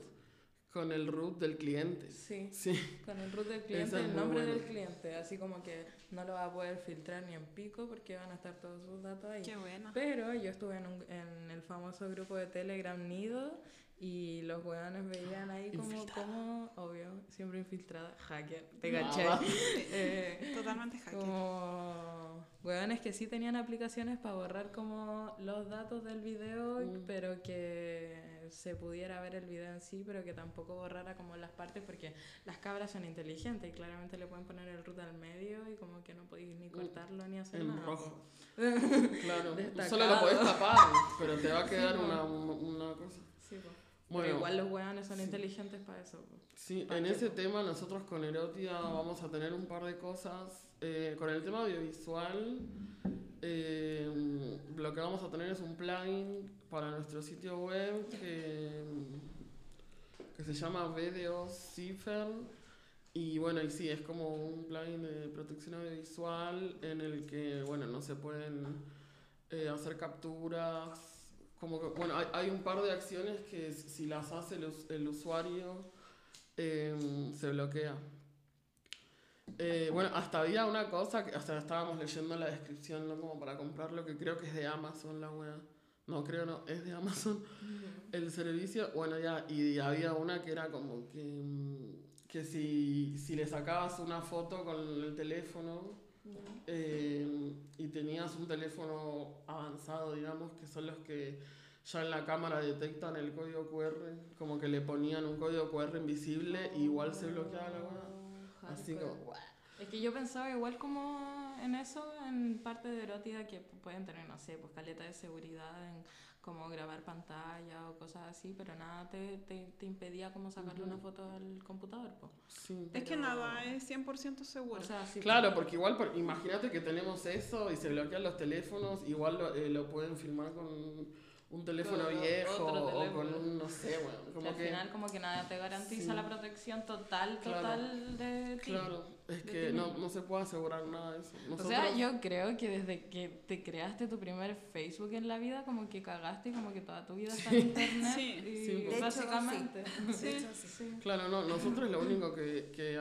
con el root del cliente. sí. Sí, Con el root del cliente, es el nombre del cliente. Así como que no lo va a poder filtrar ni en pico porque van a estar todos sus datos ahí. Qué buena. Pero yo estuve en, un- en el famoso grupo de Telegram Nido y los weones veían ahí como, como obvio, siempre infiltrada, hacker, te No. caché. Eh, Totalmente hacker. como weones que sí tenían aplicaciones para borrar como los datos del video, Mm. pero que se pudiera ver el video en sí, pero que tampoco borrara como las partes porque las cabras son inteligentes y claramente le pueden poner el root al medio y como que no podéis ni cortarlo ni hacer en nada. rojo. Claro, Destacado. solo lo podés tapar, pero te va a quedar Sí, una, una cosa. Sí, po. Bueno, Pero igual los weones son sí. inteligentes para eso. po. Sí, ¿Para en qué, ese tema nosotros con Erotia vamos a tener un par de cosas. Eh, con el tema audiovisual, eh, lo que vamos a tener es un plugin para nuestro sitio web que, que se llama Video Cipher. Y bueno, y sí, es como un plugin de protección audiovisual en el que, bueno, no se pueden eh, hacer capturas. Como que, bueno, hay, hay un par de acciones que si las hace el, el usuario eh, se bloquea. Eh, bueno, hasta había una cosa que hasta estábamos leyendo la descripción, ¿no? Como para comprarlo, que creo que es de Amazon la wea. No, creo no, es de Amazon el servicio. Bueno, ya, y había una que era como que, mm, que si, si le sacabas una foto con el teléfono eh, y tenías un teléfono avanzado, digamos, que son los que ya en la cámara detectan el código QR, como que le ponían un código QR invisible y igual se bloqueaba la weá. Oh, Así como, Es que yo pensaba igual como en eso, en parte de erótica, que pueden tener, no sé, pues caleta de seguridad en como grabar pantalla o cosas así, pero nada te, te, te impedía como sacarle una foto al computador, pues. sí. Es que nada es 100% seguro. O sea, sí, Claro, porque igual, por- imagínate que tenemos eso y se bloquean los teléfonos, igual lo, eh, lo pueden filmar con un teléfono Con viejo otro o teléfono. con un, no sé, bueno, que como al que... final como que nada te garantiza Sí. la protección total, Claro. total de ti. Claro, es que no, no se puede asegurar nada de eso. O sea, yo creo que desde que te creaste tu primer Facebook en la vida, como que cagaste y como que toda tu vida está en internet. Sí. y Sí, De hecho, básicamente. De hecho, sí. Claro, no, nosotros lo único que, que,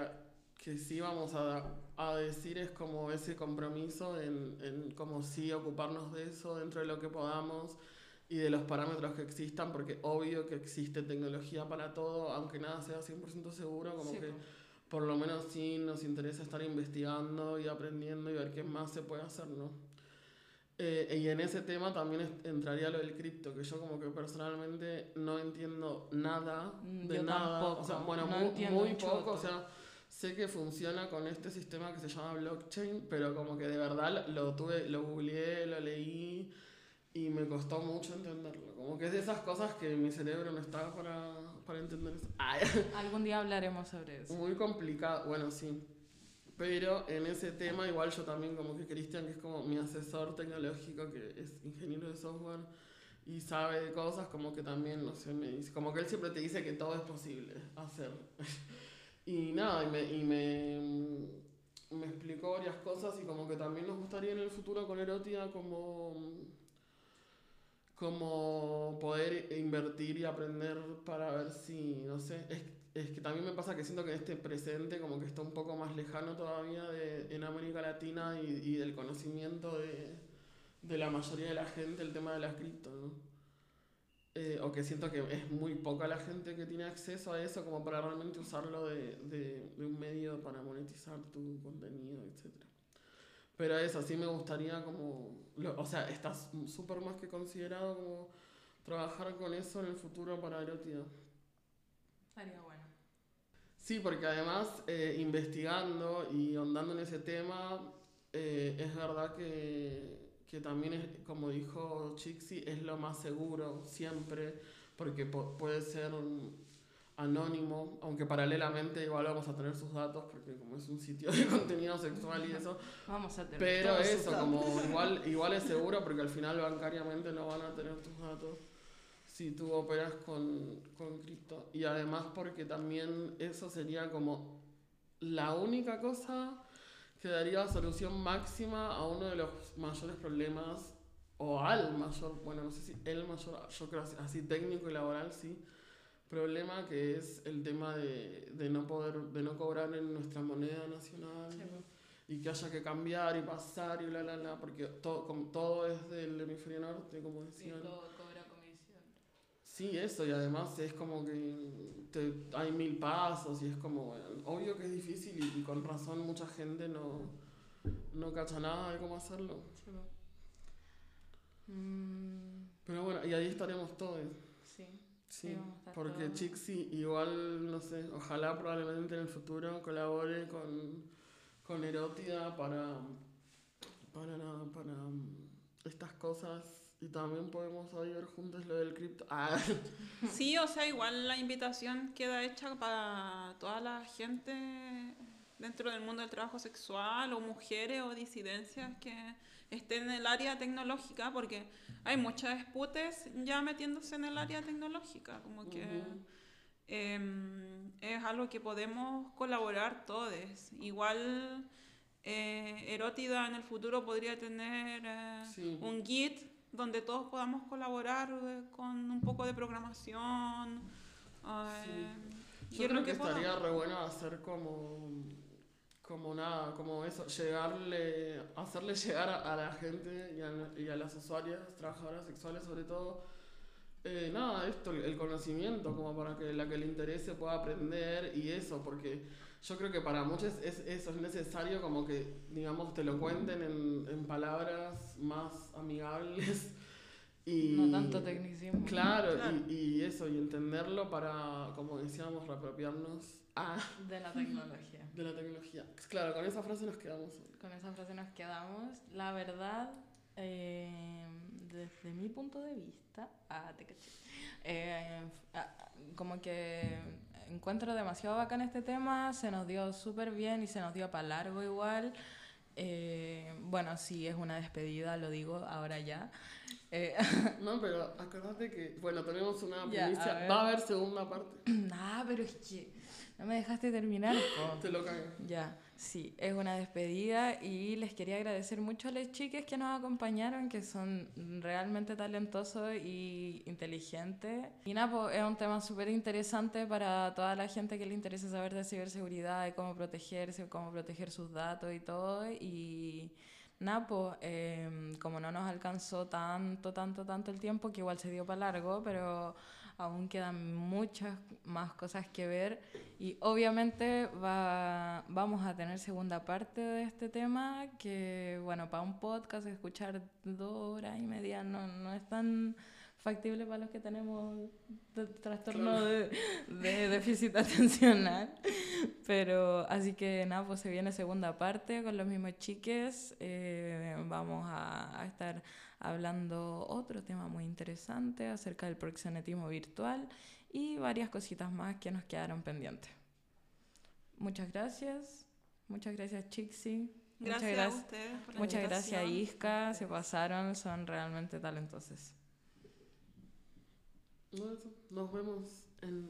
que sí vamos a, a decir es como ese compromiso en, en como sí ocuparnos de eso dentro de lo que podamos y de los parámetros que existan, porque obvio que existe tecnología para todo, aunque nada sea 100% seguro, como Sí, que po. por lo menos sí nos interesa estar investigando y aprendiendo y ver qué más se puede hacer, ¿no? Eh, y en ese tema también entraría lo del cripto, que yo como que personalmente no entiendo nada Mm, de yo nada. tampoco, O sea, bueno, no muy, un poco, o sea, sé que funciona con este sistema que se llama blockchain, pero como que de verdad lo tuve, lo googleé, lo leí y me costó mucho entenderlo. Como que es de esas cosas que mi cerebro no estaba para, para entender eso. Ay, Algún día hablaremos sobre eso. muy complicado, bueno, sí. Pero en ese tema igual yo también como que Cristian, que es como mi asesor tecnológico, que es ingeniero de software y sabe de cosas, como que también, no sé, me dice, como que él siempre te dice que todo es posible hacer. y nada, y me, y me, me explicó varias cosas y como que también nos gustaría en el futuro con Erotia como como poder invertir y aprender para ver si, no sé, es, es que también me pasa que siento que este presente como que está un poco más lejano todavía de, en América Latina y, del conocimiento de, de la mayoría de la gente el tema de las cripto, ¿no? Eh, o que siento que es muy poca la gente que tiene acceso a eso como para realmente usarlo de, de, de un medio para monetizar tu contenido, etcétera. Pero eso, sí me gustaría como, lo- o sea, está s- súper más que considerado como trabajar con eso en el futuro para Erótida. Estaría bueno. Sí, porque además eh, investigando y andando en ese tema, eh, es verdad que, que también es, como dijo Chixi, es lo más seguro siempre, porque po- puede ser un anónimo, aunque paralelamente igual vamos a tener sus datos, porque como es un sitio de contenido sexual y eso, Vamos a tener pero eso, como igual, igual es seguro porque al final bancariamente no van a tener tus datos si tú operas con, con cripto. Y además porque también eso sería como la única cosa que daría solución máxima a uno de los mayores problemas, o al mayor, bueno, no sé si el mayor, yo creo así técnico y laboral, sí, problema que es el tema de, de no poder, de no cobrar en nuestra moneda nacional Sí, y que haya que cambiar y pasar y bla, bla, bla, porque todo, como todo es del hemisferio norte, como Sí, decían. todo cobra comisión. Sí, eso, y además es como que te- hay mil pasos y es como, bueno, obvio que es difícil y, y con razón mucha gente no, no cacha nada de cómo hacerlo. Sí. Mm, Pero bueno, y ahí estaremos todos. Sí. Porque. Chixi igual, no sé, ojalá probablemente en el futuro colabore con, con Erótida para, para, para mm, estas cosas y también podemos ahí ver juntos lo del cripto. Ah, Sí, o sea, igual la invitación queda hecha para toda la gente dentro del mundo del trabajo sexual o mujeres o disidencias que estén en el área tecnológica, porque hay muchas esputes ya metiéndose en el área tecnológica, como que Ujú. em, es algo que podemos colaborar todos. Igual eh, Erótida en el futuro podría tener eh, Sí. un Git donde todos podamos colaborar eh, con un poco de programación. eh, y Yo creo que podamos. estaría re bueno hacer como, como nada, como eso, llegarle, hacerle llegar a, la gente y a, y a las usuarias, trabajadoras sexuales sobre todo, eh, nada, esto, el conocimiento, como para que la que le interese pueda aprender y eso, porque yo creo que para muchos es, eso es necesario como que, digamos, te lo cuenten en, en palabras más amigables Y, No tanto tecnicismo. Claro, Claro. Y, y eso, y entenderlo para, como decíamos, reapropiarnos De la tecnología. de la tecnología. Claro, con esa frase nos quedamos. Con esa frase nos quedamos. La verdad, eh, desde mi punto de vista, ah, te caché. Eh, ah, como que encuentro demasiado bacán este tema, se nos dio súper bien y se nos dio para largo igual. Eh, bueno, sí, es una despedida, lo digo ahora ya. Eh, No, pero acordate que, bueno, tenemos una Ya, primicia. Va a haber segunda parte. ah, pero es que no me dejaste terminar. Te lo cagué. Ya, sí, es una despedida y les quería agradecer mucho a las chicas que nos acompañaron, que son realmente talentosos y inteligentes. Y nada, pues, es un tema súper interesante para toda la gente que le interesa saber de ciberseguridad, de cómo protegerse, cómo proteger sus datos y todo. Y nada, pues, em, como no nos alcanzó tanto, tanto, tanto el tiempo, que igual se dio para largo, pero aún quedan muchas más cosas que ver. Y obviamente va, vamos a tener segunda parte de este tema que, bueno, para un podcast escuchar dos horas y media no, no es tan factible para los que tenemos de- trastorno de, de déficit atencional. Pero así que nada, pues se viene segunda parte con los mismos chiques. Eh, vamos a, a estar hablando otro tema muy interesante acerca del proxenetismo virtual y varias cositas más que nos quedaron pendientes. Muchas gracias. Muchas gracias, Chixi. Gracias, muchas a gracias, ustedes por la muchas gracias, invitación. Isca. Se pasaron, son realmente talentosos. No, eso. Nos vemos en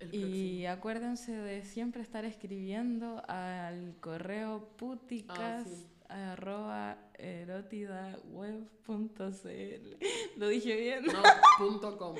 el Y acuérdense de siempre estar escribiendo al correo puticas Ah, sí. arroba erotidaweb.cl. Lo dije bien. próximo. No, punto com.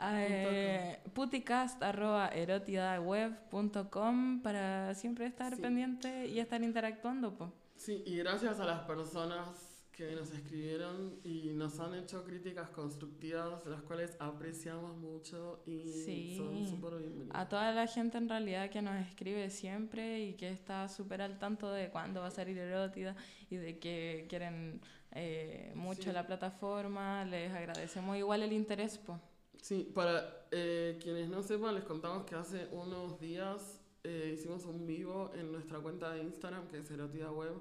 Eh, puticast arroba erotidaweb.com para siempre estar Sí. pendiente y estar interactuando. Po. Sí, y gracias a las personas que nos escribieron y nos han hecho críticas constructivas, las cuales apreciamos mucho y Sí. son súper bienvenidas. A toda la gente en realidad que nos escribe siempre y que está súper al tanto de cuándo va a salir Erótida y de que quieren eh, mucho Sí. la plataforma, les agradecemos igual el interés. Po. Sí, para eh, quienes no sepan, les contamos que hace unos días eh, hicimos un vivo en nuestra cuenta de Instagram, que es Erotida Web,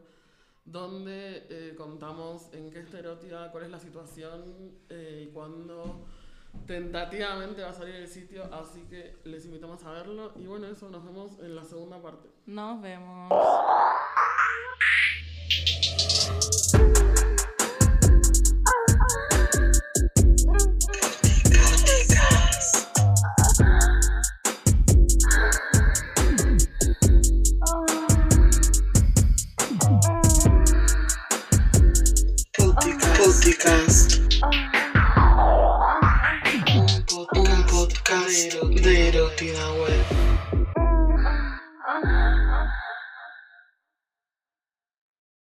donde eh, contamos en qué está Erotida, cuál es la situación eh, y cuándo tentativamente va a salir el sitio, así que les invitamos a verlo. Y bueno, eso, nos vemos en la segunda parte. Nos vemos.